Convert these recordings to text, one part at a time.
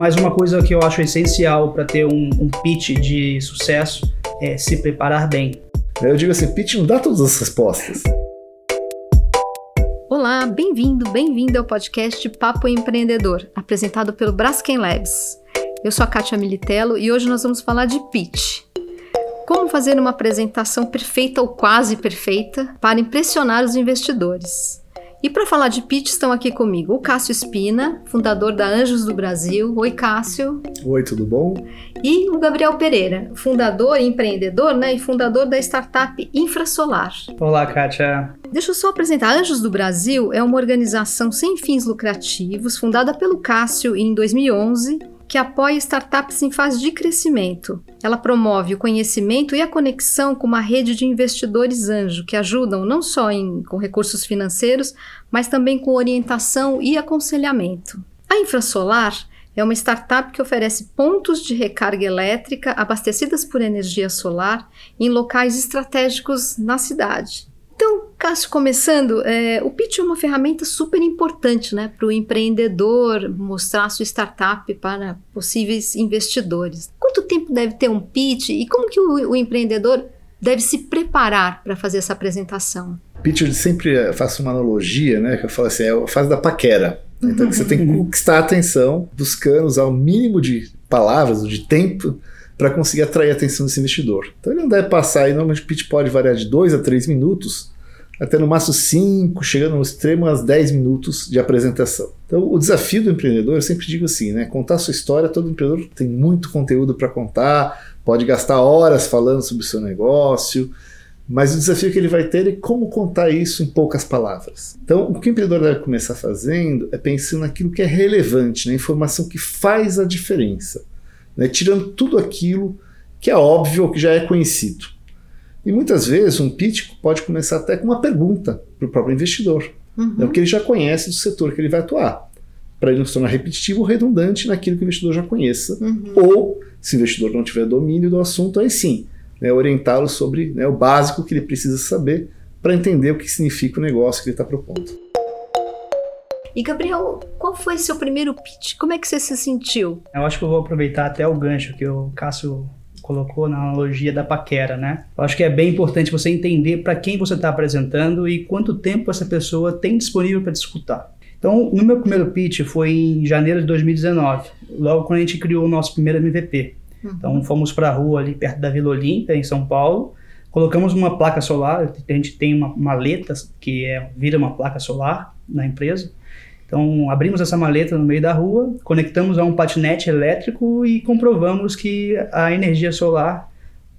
Mas uma coisa que eu acho essencial para ter um, um pitch de sucesso é se preparar bem. Eu digo assim, pitch não dá todas as respostas. Olá, bem-vindo, bem-vinda ao podcast Papo Empreendedor, apresentado pelo Braskem Labs. Eu sou a Kátia Militello e hoje nós vamos falar de pitch. Como fazer uma apresentação perfeita ou quase perfeita para impressionar os investidores. E para falar de pitch estão aqui comigo o Cássio Espina, fundador da Anjos do Brasil. Oi, Cássio. Oi, tudo bom? E o Gabriel Pereira, fundador e empreendedor, né, e fundador da startup Infrasolar. Olá, Kátia. Deixa eu só apresentar. Anjos do Brasil é uma organização sem fins lucrativos, fundada pelo Cássio em 2011 que apoia startups em fase de crescimento. Ela promove o conhecimento e a conexão com uma rede de investidores anjo que ajudam não só em, com recursos financeiros, mas também com orientação e aconselhamento. A Infrasolar é uma startup que oferece pontos de recarga elétrica abastecidas por energia solar em locais estratégicos na cidade. Então, Cássio, começando, é, o pitch é uma ferramenta super importante né, para o empreendedor mostrar sua startup para possíveis investidores. Quanto tempo deve ter um pitch e como que o, o empreendedor deve se preparar para fazer essa apresentação? Pitch, eu sempre faço uma analogia, né, que eu falo assim, é a fase da paquera. Então, você tem que conquistar a atenção, buscando usar o mínimo de palavras, de tempo, para conseguir atrair a atenção desse investidor. Então ele não deve passar, e normalmente o pitch pode variar de 2 a 3 minutos, até no máximo 5, chegando no extremo às 10 minutos de apresentação. Então o desafio do empreendedor, eu sempre digo assim, né? Contar sua história, todo empreendedor tem muito conteúdo para contar, pode gastar horas falando sobre o seu negócio, mas o desafio que ele vai ter é como contar isso em poucas palavras. Então, o que o empreendedor deve começar fazendo é pensando naquilo que é relevante, na informação que faz a diferença né, tirando tudo aquilo que é óbvio ou que já é conhecido. E muitas vezes um pitch pode começar até com uma pergunta para o próprio investidor. Uhum. É o que ele já conhece do setor que ele vai atuar. Para ele não se tornar repetitivo ou redundante naquilo que o investidor já conheça. Uhum. Ou, se o investidor não tiver domínio do assunto, aí sim, né, orientá-lo sobre né, o básico que ele precisa saber para entender o que significa o negócio que ele está propondo. E Gabriel, qual foi seu primeiro pitch? Como é que você se sentiu? Eu acho que eu vou aproveitar até o gancho que o Cássio colocou na analogia da paquera, né? Eu acho que é bem importante você entender para quem você está apresentando e quanto tempo essa pessoa tem disponível para te escutar. Então, no meu primeiro pitch foi em janeiro de 2019, logo quando a gente criou o nosso primeiro MVP. Uhum. Então, fomos para a rua ali perto da Vila Olímpia, em São Paulo, colocamos uma placa solar, a gente tem uma maleta que é, vira uma placa solar na empresa, então, abrimos essa maleta no meio da rua, conectamos a um patinete elétrico e comprovamos que a energia solar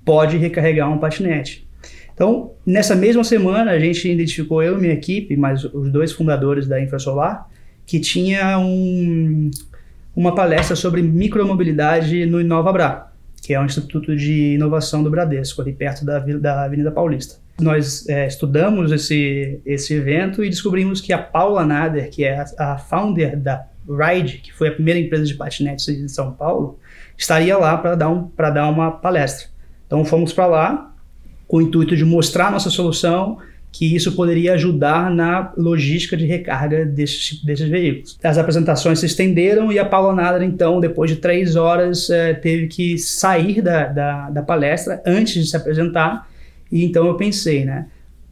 pode recarregar um patinete. Então, nessa mesma semana, a gente identificou eu e minha equipe, mais os dois fundadores da Infrasolar, que tinha um, uma palestra sobre micromobilidade no InovaBra, que é um instituto de inovação do Bradesco, ali perto da, da Avenida Paulista nós é, estudamos esse, esse evento e descobrimos que a Paula Nader, que é a, a founder da Ride, que foi a primeira empresa de patinetes de São Paulo, estaria lá para dar, um, dar uma palestra. Então fomos para lá com o intuito de mostrar a nossa solução, que isso poderia ajudar na logística de recarga desses, desses veículos. As apresentações se estenderam e a Paula Nader, então, depois de três horas, é, teve que sair da, da, da palestra antes de se apresentar e então eu pensei, né?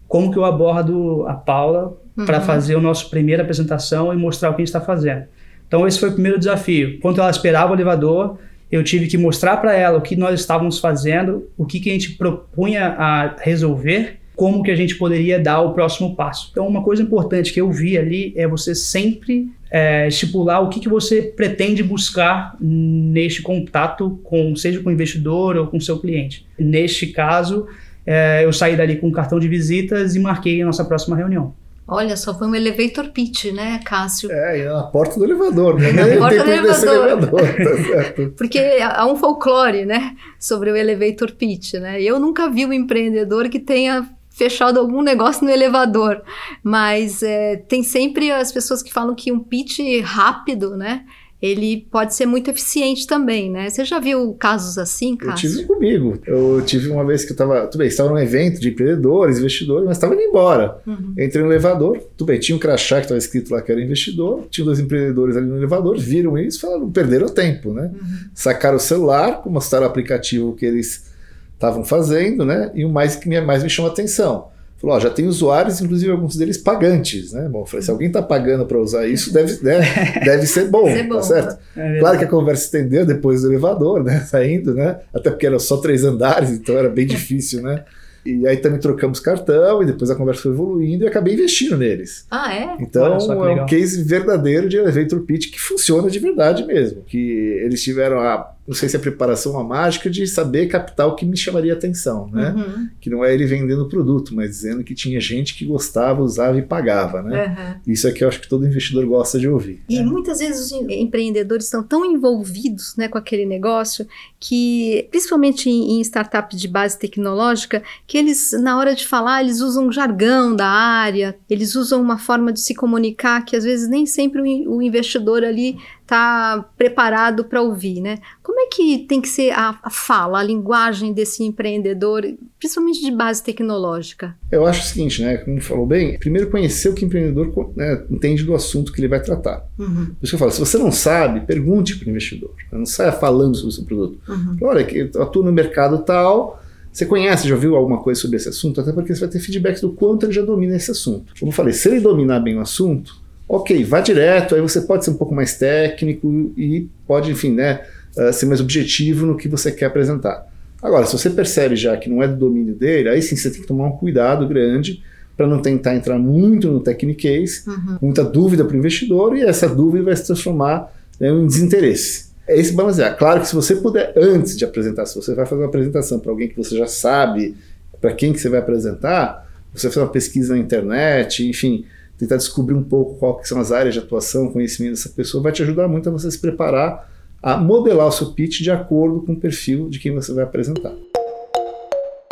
Como que eu abordo a Paula uhum. para fazer a nossa primeira apresentação e mostrar o que a gente está fazendo? Então esse foi o primeiro desafio. Quando ela esperava o elevador, eu tive que mostrar para ela o que nós estávamos fazendo, o que, que a gente propunha a resolver, como que a gente poderia dar o próximo passo. Então uma coisa importante que eu vi ali é você sempre é, estipular o que, que você pretende buscar neste contato com, seja com o investidor ou com seu cliente. Neste caso, é, eu saí dali com um cartão de visitas e marquei a nossa próxima reunião. Olha, só foi um elevator pitch, né, Cássio? É, na porta do elevador, né? Na porta do elevador. elevador tá Porque há um folclore, né, sobre o elevator pitch, né? Eu nunca vi um empreendedor que tenha fechado algum negócio no elevador, mas é, tem sempre as pessoas que falam que um pitch rápido, né, ele pode ser muito eficiente também, né? Você já viu casos assim, Cássio? Eu tive comigo. Eu tive uma vez que eu estava, tudo bem, estava num evento de empreendedores, investidores, mas estava indo embora. Uhum. Entrei no elevador, tudo bem, tinha um crachá que estava escrito lá que era investidor, tinha dois empreendedores ali no elevador, viram isso e falaram, perderam tempo, né? Uhum. Sacaram o celular, mostraram o aplicativo que eles estavam fazendo, né? E o mais que mais me chamou a atenção Falou, ó, já tem usuários, inclusive alguns deles pagantes, né? Bom, falei, se alguém está pagando para usar isso, deve, né, deve ser bom, ser tá bom, certo? É claro que a conversa estendeu depois do elevador, né? Saindo, né? Até porque eram só três andares, então era bem difícil, né? E aí também trocamos cartão e depois a conversa foi evoluindo e acabei investindo neles. Ah, é? Então é um case verdadeiro de elevator pitch que funciona de verdade mesmo. Que eles tiveram a não sei se é preparação a mágica de saber captar o que me chamaria atenção, né? Uhum. Que não é ele vendendo o produto, mas dizendo que tinha gente que gostava, usava e pagava, né? Uhum. Isso é que eu acho que todo investidor gosta de ouvir. E é. muitas vezes os empreendedores estão tão envolvidos né, com aquele negócio que, principalmente em, em startups de base tecnológica, que eles, na hora de falar, eles usam um jargão da área, eles usam uma forma de se comunicar que às vezes nem sempre o, o investidor ali está preparado para ouvir, né? Como é que tem que ser a, a, fala, a linguagem desse empreendedor, principalmente de base tecnológica? Eu acho o seguinte, né? Como falou bem, primeiro conhecer o que o empreendedor né, entende do assunto que ele vai tratar. Uhum. Por isso que eu falo, se você não sabe, pergunte para o investidor. Não saia falando sobre o seu produto. Uhum. Olha, que eu atuo no mercado tal, você conhece, já ouviu alguma coisa sobre esse assunto? Até porque você vai ter feedback do quanto ele já domina esse assunto. Como eu falei, se ele dominar bem o assunto, ok, vá direto, aí você pode ser um pouco mais técnico e pode, enfim, né, uh, ser mais objetivo no que você quer apresentar. Agora, se você percebe já que não é do domínio dele, aí sim você tem que tomar um cuidado grande para não tentar entrar muito no technique uhum. muita dúvida para o investidor e essa dúvida vai se transformar né, em desinteresse. É esse balancear. Claro que se você puder, antes de apresentar, se você vai fazer uma apresentação para alguém que você já sabe para quem que você vai apresentar, você faz uma pesquisa na internet, enfim, tentar descobrir um pouco quais são as áreas de atuação, conhecimento dessa pessoa, vai te ajudar muito a você se preparar a modelar o seu pitch de acordo com o perfil de quem você vai apresentar.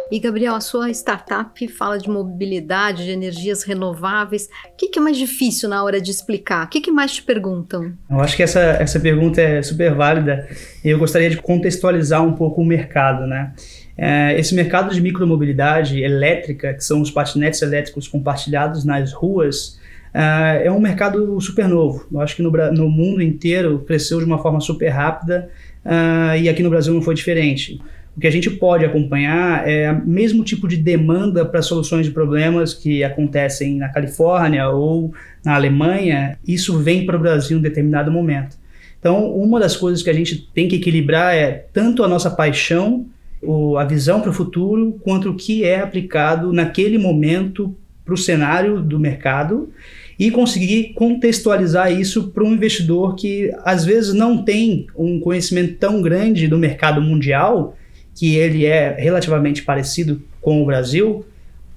E Gabriel, a sua startup fala de mobilidade, de energias renováveis. O que, que é mais difícil na hora de explicar? O que, que mais te perguntam? Eu acho que essa, essa pergunta é super válida e eu gostaria de contextualizar um pouco o mercado, né? É, esse mercado de micromobilidade elétrica, que são os patinetes elétricos compartilhados nas ruas, é, é um mercado super novo. Eu acho que no, no mundo inteiro cresceu de uma forma super rápida uh, e aqui no Brasil não foi diferente. O que a gente pode acompanhar é o mesmo tipo de demanda para soluções de problemas que acontecem na Califórnia ou na Alemanha, isso vem para o Brasil em determinado momento. Então, uma das coisas que a gente tem que equilibrar é tanto a nossa paixão o, a visão para o futuro quanto o que é aplicado naquele momento para o cenário do mercado e conseguir contextualizar isso para um investidor que às vezes não tem um conhecimento tão grande do mercado mundial, que ele é relativamente parecido com o Brasil,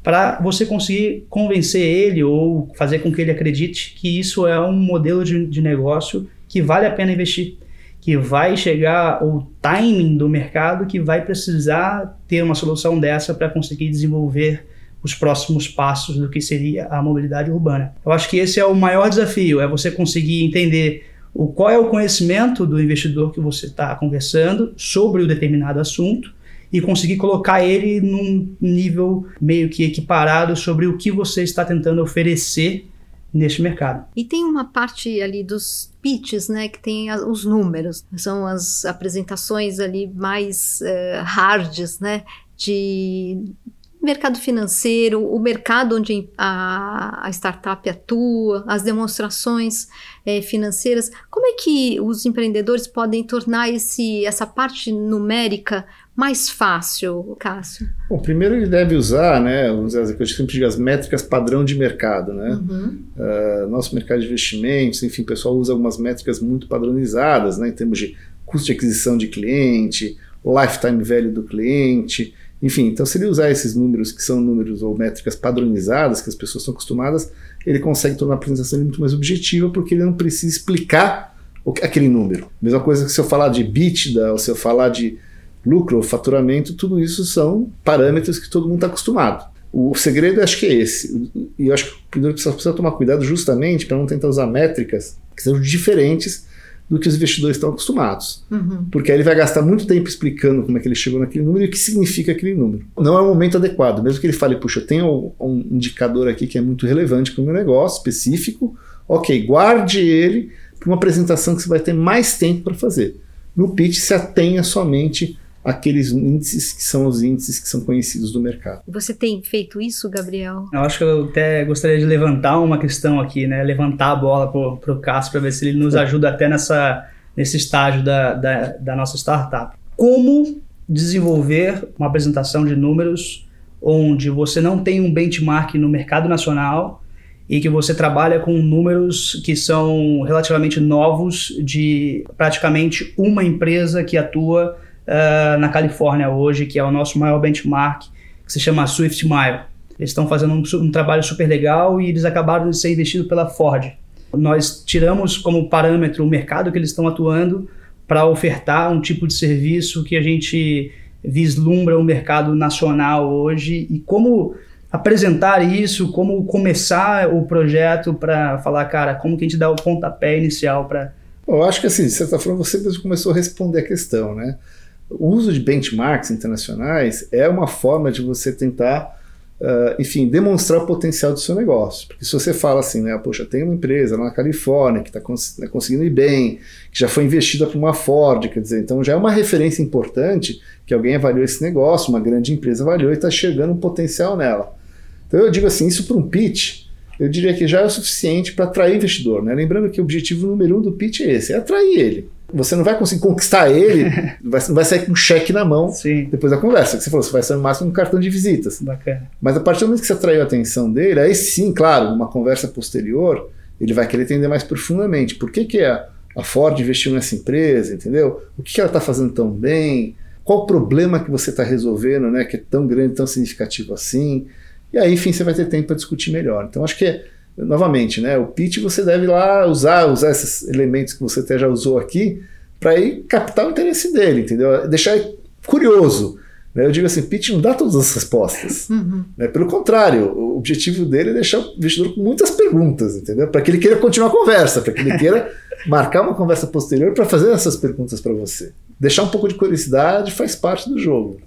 para você conseguir convencer ele ou fazer com que ele acredite que isso é um modelo de, de negócio que vale a pena investir que vai chegar o timing do mercado que vai precisar ter uma solução dessa para conseguir desenvolver os próximos passos do que seria a mobilidade urbana. Eu acho que esse é o maior desafio, é você conseguir entender o qual é o conhecimento do investidor que você está conversando sobre o determinado assunto e conseguir colocar ele num nível meio que equiparado sobre o que você está tentando oferecer neste mercado. E tem uma parte ali dos pitches, né, que tem os números, são as apresentações ali mais uh, hards, né, de mercado financeiro, o mercado onde a, a startup atua, as demonstrações é, financeiras. Como é que os empreendedores podem tornar esse, essa parte numérica mais fácil, Cássio? Bom, primeiro ele deve usar, né, vamos dizer, eu sempre digo, as métricas padrão de mercado, né? Uhum. Uh, nosso mercado de investimentos, enfim, o pessoal usa algumas métricas muito padronizadas, né, em termos de custo de aquisição de cliente, lifetime value do cliente, enfim, então se ele usar esses números que são números ou métricas padronizadas que as pessoas estão acostumadas, ele consegue tornar a apresentação muito mais objetiva porque ele não precisa explicar aquele número. Mesma coisa que se eu falar de EBITDA ou se eu falar de lucro ou faturamento, tudo isso são parâmetros que todo mundo está acostumado. O segredo acho que é esse. E eu acho que o precisa, precisa tomar cuidado justamente para não tentar usar métricas que sejam diferentes do que os investidores estão acostumados. Uhum. Porque aí ele vai gastar muito tempo explicando como é que ele chegou naquele número e o que significa aquele número. Não é o momento adequado. Mesmo que ele fale, puxa, eu tenho um indicador aqui que é muito relevante para o meu negócio, específico, ok, guarde ele para uma apresentação que você vai ter mais tempo para fazer. No pitch, se atenha somente aqueles índices que são os índices que são conhecidos do mercado. Você tem feito isso, Gabriel? Eu acho que eu até gostaria de levantar uma questão aqui, né? Levantar a bola para o Cássio para ver se ele nos ajuda até nessa, nesse estágio da, da, da nossa startup. Como desenvolver uma apresentação de números onde você não tem um benchmark no mercado nacional e que você trabalha com números que são relativamente novos de praticamente uma empresa que atua uh, na Califórnia hoje, que é o nosso maior benchmark, que se chama Swift Mile. Eles estão fazendo um, um trabalho super legal e eles acabaram de ser investidos pela Ford. Nós tiramos como parâmetro o mercado que eles estão atuando para ofertar um tipo de serviço que a gente vislumbra o mercado nacional hoje e como apresentar isso, como começar o projeto para falar, cara, como que a gente dá o pontapé inicial para. Eu acho que assim, de certa forma, você mesmo começou a responder a questão, né? O uso de benchmarks internacionais é uma forma de você tentar, uh, enfim, demonstrar o potencial do seu negócio. Porque se você fala assim, né, poxa, tem uma empresa lá na Califórnia que está cons né, conseguindo ir bem, que já foi investida por uma Ford, quer dizer, então já é uma referência importante que alguém avaliou esse negócio, uma grande empresa avaliou e está chegando um potencial nela. Então eu digo assim, isso para um pitch, eu diria que já é o suficiente para atrair investidor. Né? Lembrando que o objetivo número um do pitch é esse, é atrair ele. Você não vai conseguir conquistar ele, vai, não vai sair com um cheque na mão Sim. depois da conversa. Que você falou, você vai sair no máximo um cartão de visitas. Bacana. Mas a partir do momento que você atraiu a atenção dele, aí sim, claro, uma conversa posterior, ele vai querer entender mais profundamente. Por que, que a, a Ford investiu nessa empresa, entendeu? O que, que ela está fazendo tão bem? Qual o problema que você está resolvendo, né? Que é tão grande, tão significativo assim? E aí, enfim, você vai ter tempo para discutir melhor. Então, acho que é novamente, né, o pitch você deve lá usar, usar esses elementos que você até já usou aqui para ir captar o interesse dele, entendeu? Deixar curioso. Né? Eu digo assim, pitch não dá todas as respostas. Uhum. Né? Pelo contrário, o objetivo dele é deixar o investidor com muitas perguntas, entendeu? Para que ele queira continuar a conversa, para que ele queira marcar uma conversa posterior para fazer essas perguntas para você. Deixar um pouco de curiosidade faz parte do jogo.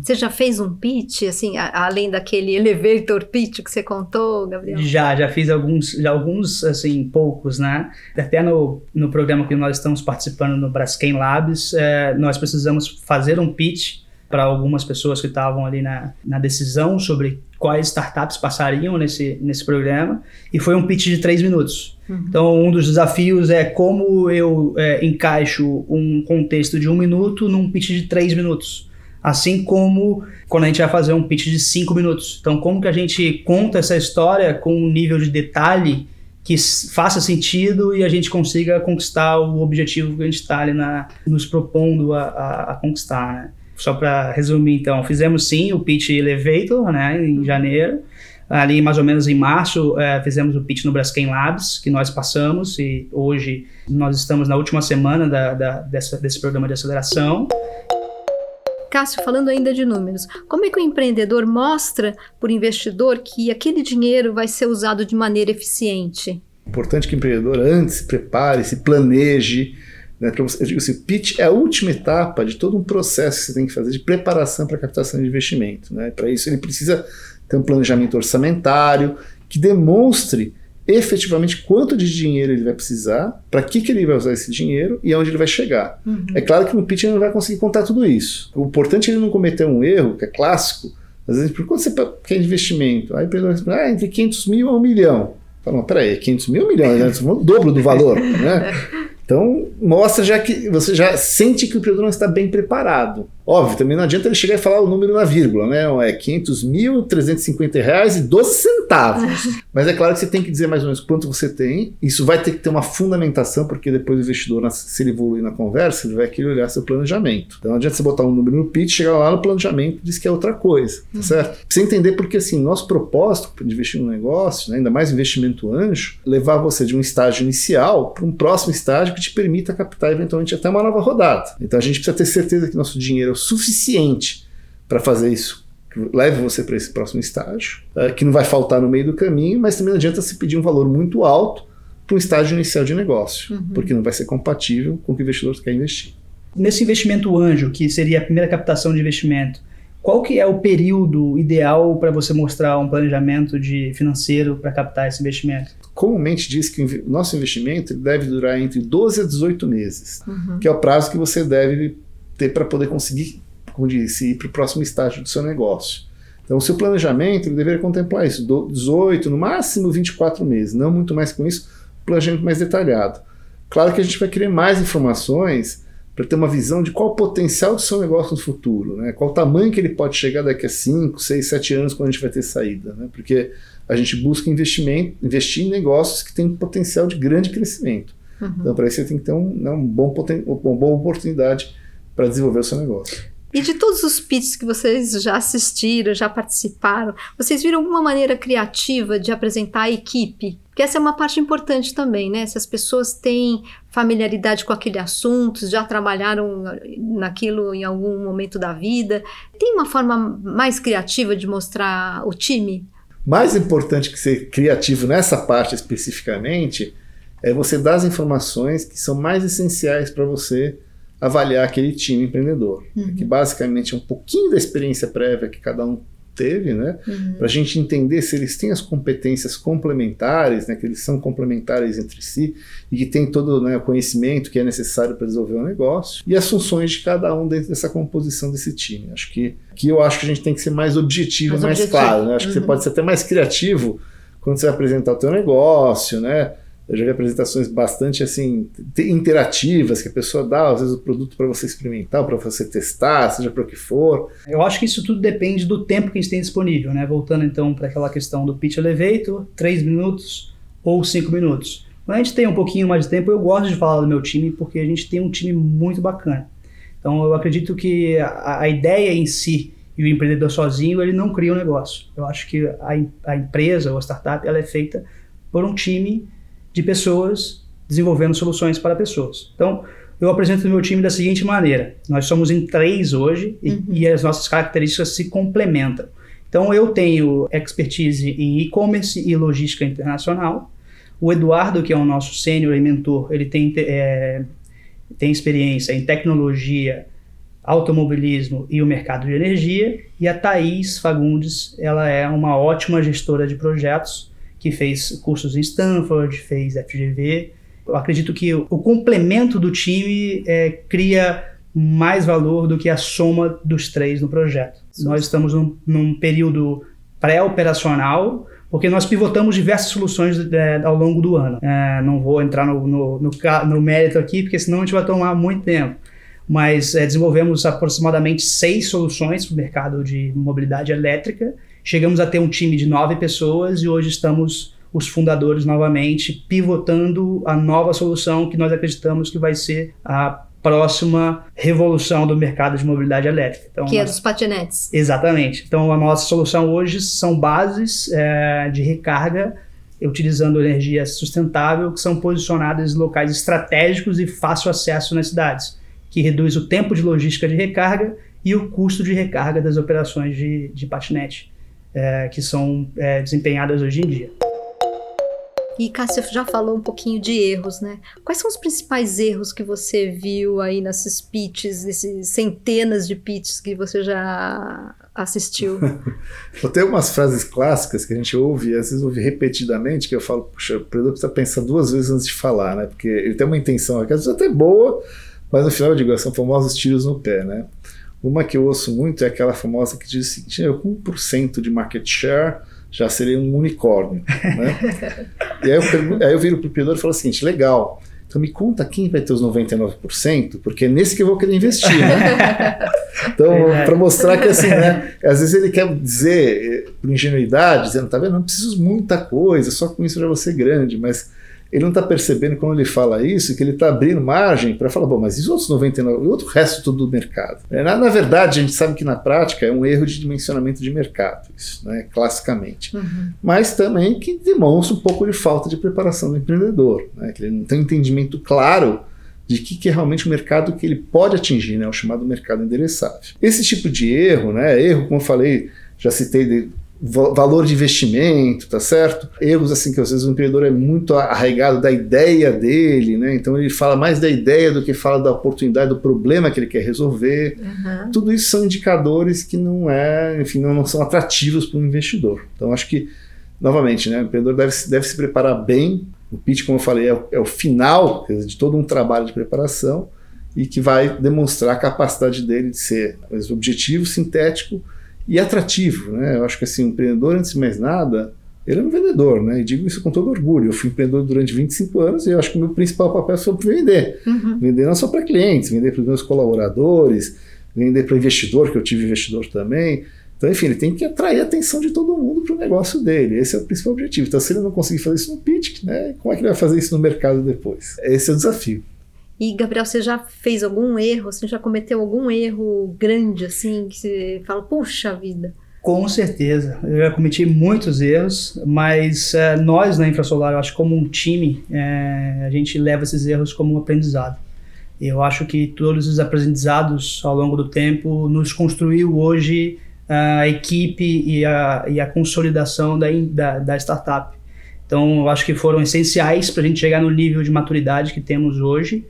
Você já fez um pitch, assim, a, além daquele elevator pitch que você contou, Gabriel? Já, já fiz alguns, já alguns, assim, poucos, né? Até no, no programa que nós estamos participando no Braskem Labs, é, nós precisamos fazer um pitch para algumas pessoas que estavam ali na, na decisão sobre quais startups passariam nesse, nesse programa, e foi um pitch de três minutos. Uhum. Então, um dos desafios é como eu é, encaixo um contexto de um minuto num pitch de três minutos. Assim como quando a gente vai fazer um pitch de cinco minutos. Então, como que a gente conta essa história com um nível de detalhe que faça sentido e a gente consiga conquistar o objetivo que a gente está ali na, nos propondo a, a, a conquistar, né? Só para resumir, então, fizemos sim o pitch Elevator, né, em janeiro. Ali, mais ou menos em março, é, fizemos o pitch no Braskem Labs, que nós passamos, e hoje nós estamos na última semana da, da, dessa, desse programa de aceleração. Cássio, falando ainda de números, como é que o empreendedor mostra para o investidor que aquele dinheiro vai ser usado de maneira eficiente? Importante que o empreendedor antes se prepare, se planeje. Né, eu digo assim, pitch é a última etapa de todo um processo que você tem que fazer de preparação para captação de investimento. Né? Para isso ele precisa ter um planejamento orçamentário que demonstre efetivamente quanto de dinheiro ele vai precisar, para que, que ele vai usar esse dinheiro e aonde ele vai chegar. Uhum. É claro que no pitch ele não vai conseguir contar tudo isso. O importante é ele não cometer um erro, que é clássico. Às vezes, por quanto você quer investimento? Aí a empresa responde, ah, entre 500 mil a 1 milhão. Fala, não, peraí, 500 mil ou 1 milhão? É o dobro do valor, né? Então, mostra já que você já sente que o empreendedor não está bem preparado. Óbvio, também não adianta ele chegar e falar o número na vírgula, né? É 500 mil, 350 reais e 12 centavos. Mas é claro que você tem que dizer mais ou menos quanto você tem. Isso vai ter que ter uma fundamentação, porque depois o investidor, se ele evoluir na conversa, ele vai querer olhar seu planejamento. Então não adianta você botar um número no pitch, chegar lá no planejamento diz que é outra coisa, tá certo? Você entender porque, assim, nosso propósito de investir no negócio, né, ainda mais investimento anjo, levar você de um estágio inicial para um próximo estágio que te permita captar eventualmente até uma nova rodada. Então a gente precisa ter certeza que nosso dinheiro o suficiente para fazer isso, leve você para esse próximo estágio, uh, que não vai faltar no meio do caminho, mas também não adianta se pedir um valor muito alto para um estágio inicial de negócio, uhum. porque não vai ser compatível com o que o investidor quer investir. Nesse investimento anjo, que seria a primeira captação de investimento, qual que é o período ideal para você mostrar um planejamento de financeiro para captar esse investimento? Comumente diz que o nosso investimento deve durar entre 12 a 18 meses, uhum. que é o prazo que você deve ter para poder conseguir, como disse, ir para o próximo estágio do seu negócio. Então, o seu planejamento deveria contemplar isso, 18, no máximo 24 meses, não muito mais com isso, planejamento mais detalhado. Claro que a gente vai querer mais informações para ter uma visão de qual o potencial do seu negócio no futuro, né? qual o tamanho que ele pode chegar daqui a 5, 6, 7 anos quando a gente vai ter saída. Né? Porque a gente busca investimento, investir em negócios que têm potencial de grande crescimento. Uhum. Então, para isso, você tem que ter um, né, um bom uma boa oportunidade para desenvolver o seu negócio. E de todos os pitches que vocês já assistiram, já participaram, vocês viram alguma maneira criativa de apresentar a equipe? Porque essa é uma parte importante também, né? Se as pessoas têm familiaridade com aquele assunto, já trabalharam naquilo em algum momento da vida, tem uma forma mais criativa de mostrar o time? Mais importante que ser criativo nessa parte especificamente é você dar as informações que são mais essenciais para você avaliar aquele time empreendedor, uhum. que basicamente é um pouquinho da experiência prévia que cada um teve, né? Uhum. Para a gente entender se eles têm as competências complementares, né? Que eles são complementares entre si e que tem todo né, o conhecimento que é necessário para desenvolver o um negócio e as funções de cada um dentro dessa composição desse time. Acho que, que eu acho que a gente tem que ser mais objetivo, mais, mais objetivo. claro. Né? Acho uhum. que você uhum. pode ser até mais criativo quando você vai apresentar o teu negócio, né? Eu já vi apresentações bastante assim interativas que a pessoa dá às vezes o produto para você experimentar, para você testar, seja para o que for. Eu acho que isso tudo depende do tempo que a gente tem disponível, né? Voltando então para aquela questão do pitch elevator, 3 minutos ou 5 minutos. Quando a gente tem um pouquinho mais de tempo, eu gosto de falar do meu time porque a gente tem um time muito bacana. Então eu acredito que a, a ideia em si e o empreendedor sozinho ele não cria um negócio. Eu acho que a, a empresa ou a startup ela é feita por um time de pessoas desenvolvendo soluções para pessoas. Então, eu apresento o meu time da seguinte maneira: nós somos em três hoje e, uhum. e as nossas características se complementam. Então, eu tenho expertise em e-commerce e logística internacional. O Eduardo, que é o nosso sênior e mentor, ele tem, é, tem experiência em tecnologia, automobilismo e o mercado de energia. E a Thaís Fagundes, ela é uma ótima gestora de projetos que fez cursos em Stanford, fez FGV. Eu acredito que o complemento do time é, cria mais valor do que a soma dos três no projeto. Sim. Nós estamos num, num período pré-operacional, porque nós pivotamos diversas soluções é, ao longo do ano. É, não vou entrar no, no, no, no, mérito aqui, porque senão a gente vai tomar muito tempo. Mas é, desenvolvemos aproximadamente seis soluções para o mercado de mobilidade elétrica Chegamos a ter um time de nove pessoas e hoje estamos os fundadores novamente pivotando a nova solução que nós acreditamos que vai ser a próxima revolução do mercado de mobilidade elétrica. Então, que é dos patinetes. Exatamente. Então, a nossa solução hoje são bases é, de recarga utilizando energia sustentável que são posicionadas em locais estratégicos e fácil acesso nas cidades, que reduz o tempo de logística de recarga e o custo de recarga das operações de, de patinete é, que são é, desempenhadas hoje em dia. E Cássia já falou um pouquinho de erros, né? Quais são os principais erros que você viu aí nesses pitches, nesses centenas de pitches que você já assistiu? eu tenho umas frases clássicas que a gente ouve, e às vezes ouve repetidamente, que eu falo, puxa, o produto precisa pensar duas vezes antes de falar, né? Porque ele tem uma intenção aqui, às vezes até boa, mas no final eu digo, são famosos tiros no pé, né? Uma que eu ouço muito é aquela famosa que diz seguinte: eu com 1% de market share já seria um unicórnio. Né? e aí eu, aí eu viro para o empreendedor e falo o seguinte: legal, então me conta quem vai ter os 99%, porque é nesse que eu vou querer investir, né? então, para mostrar que assim, né? Às vezes ele quer dizer, por ingenuidade, dizendo, tá vendo, não preciso muita coisa, só com isso já vou ser grande, mas ele não está percebendo quando ele fala isso que ele está abrindo margem para falar, bom, mas e os outros 99, e o outro resto todo do mercado? É, na, na, verdade, a gente sabe que na prática é um erro de dimensionamento de mercado, isso, né, classicamente. Uhum. Mas também que demonstra um pouco de falta de preparação do empreendedor, né, que ele não tem um entendimento claro de que, que é realmente o mercado que ele pode atingir, né, o chamado mercado endereçável. Esse tipo de erro, né, erro, como eu falei, já citei de, valor de investimento, tá certo? Erros assim que às vezes o empreendedor é muito arraigado da ideia dele, né? Então ele fala mais da ideia do que fala da oportunidade, do problema que ele quer resolver. Uhum. Tudo isso são indicadores que não é, enfim, não, são atrativos para o investidor. Então acho que novamente, né, o empreendedor deve, deve se preparar bem. O pitch, como eu falei, é o, é o final dizer, de todo um trabalho de preparação e que vai demonstrar a capacidade dele de ser objetivo, sintético e atrativo, né? Eu acho que assim, o empreendedor, antes de mais nada, ele é um vendedor, né? E digo isso com todo orgulho. Eu fui empreendedor durante 25 anos e eu acho que o meu principal papel foi vender. Uhum. Vender não só para clientes, vender para os meus colaboradores, vender para investidor, que eu tive investidor também. Então, enfim, ele tem que atrair a atenção de todo mundo para o negócio dele. Esse é o principal objetivo. Então, se ele não conseguir fazer isso no pitch, né, como é que ele vai fazer isso no mercado depois? Esse é o desafio. E, Gabriel, você já fez algum erro? Você já cometeu algum erro grande, assim, que você fala, puxa vida? Com certeza. Eu já cometi muitos erros, mas é, nós na Infrasolar, eu acho como um time, é, a gente leva esses erros como um aprendizado. Eu acho que todos os aprendizados ao longo do tempo nos construiu hoje a equipe e a, e a consolidação da, da, da startup. Então, eu acho que foram essenciais para a gente chegar no nível de maturidade que temos hoje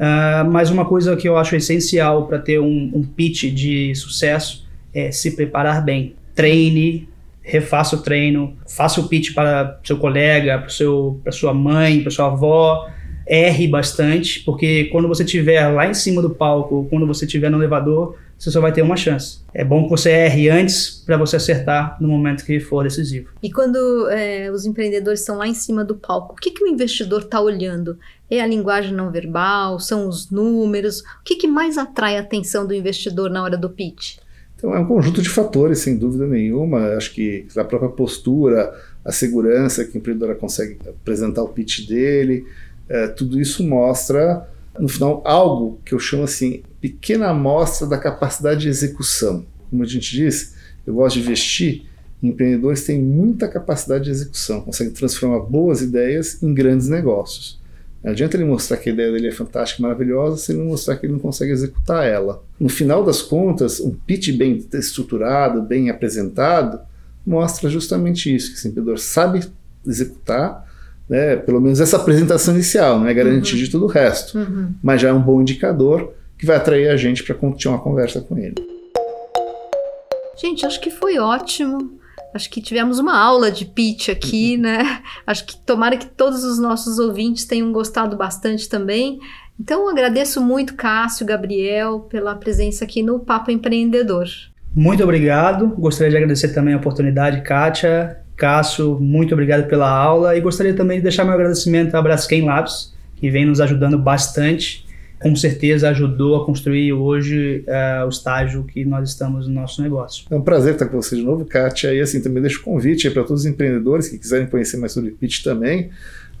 Uh, mas uma coisa que eu acho essencial para ter um, um pitch de sucesso é se preparar bem. Treine, refaça o treino, faça o pitch para seu colega, para sua mãe, para sua avó, erre bastante, porque quando você estiver lá em cima do palco, quando você estiver no elevador, você só vai ter uma chance. É bom que você erre antes para você acertar no momento que for decisivo. E quando é, os empreendedores estão lá em cima do palco, o que, que o investidor está olhando? É a linguagem não verbal? São os números? O que, que mais atrai a atenção do investidor na hora do pitch? Então é um conjunto de fatores, sem dúvida nenhuma. Acho que a própria postura, a segurança que o empreendedor consegue apresentar o pitch dele, é, tudo isso mostra no final, algo que eu chamo assim, pequena amostra da capacidade de execução. Como a gente diz, eu gosto de investir em empreendedores que têm muita capacidade de execução, conseguem transformar boas ideias em grandes negócios. Não adianta ele mostrar que a ideia dele é fantástica, maravilhosa, se ele não mostrar que ele não consegue executar ela. No final das contas, um pitch bem estruturado, bem apresentado, mostra justamente isso, que esse empreendedor sabe executar, né, pelo menos essa apresentação inicial, não é garantia uhum. de tudo o resto, uhum. mas já é um bom indicador que vai atrair a gente para continuar a conversa com ele. Gente, acho que foi ótimo. Acho que tivemos uma aula de pitch aqui, uhum. né? Acho que tomara que todos os nossos ouvintes tenham gostado bastante também. Então, agradeço muito, Cássio, Gabriel, pela presença aqui no Papo Empreendedor. Muito obrigado. Gostaria de agradecer também a oportunidade, Kátia, Cássio, muito obrigado pela aula e gostaria também de deixar meu agradecimento à Braskem Labs, que vem nos ajudando bastante. Com certeza ajudou a construir hoje uh, o estágio que nós estamos no nosso negócio. É um prazer estar com você de novo, Kátia. E assim, também deixo o convite para todos os empreendedores que quiserem conhecer mais sobre pitch também.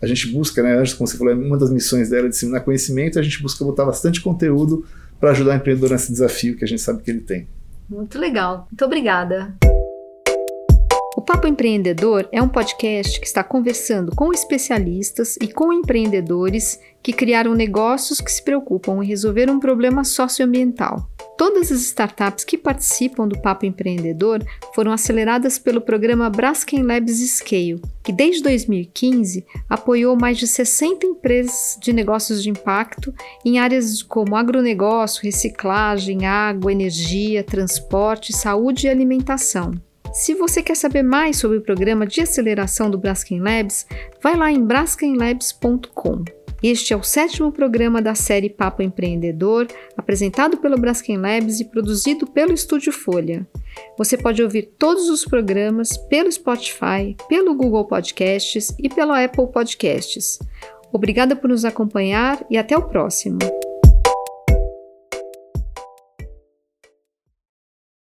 A gente busca, né, antes, como você falou, uma das missões dela é disseminar conhecimento, a gente busca botar bastante conteúdo para ajudar o empreendedor nesse desafio que a gente sabe que ele tem. Muito legal. Muito obrigada. O Papo Empreendedor é um podcast que está conversando com especialistas e com empreendedores que criaram negócios que se preocupam em resolver um problema socioambiental. Todas as startups que participam do Papo Empreendedor foram aceleradas pelo programa Braskem Labs Scale, que desde 2015 apoiou mais de 60 empresas de negócios de impacto em áreas como agronegócio, reciclagem, água, energia, transporte, saúde e alimentação. Se você quer saber mais sobre o programa de aceleração do Braskem Labs, vai lá em braskenlabs.com. Este é o sétimo programa da série Papo Empreendedor, apresentado pelo Braskem Labs e produzido pelo Estúdio Folha. Você pode ouvir todos os programas pelo Spotify, pelo Google Podcasts e pelo Apple Podcasts. Obrigada por nos acompanhar e até o próximo.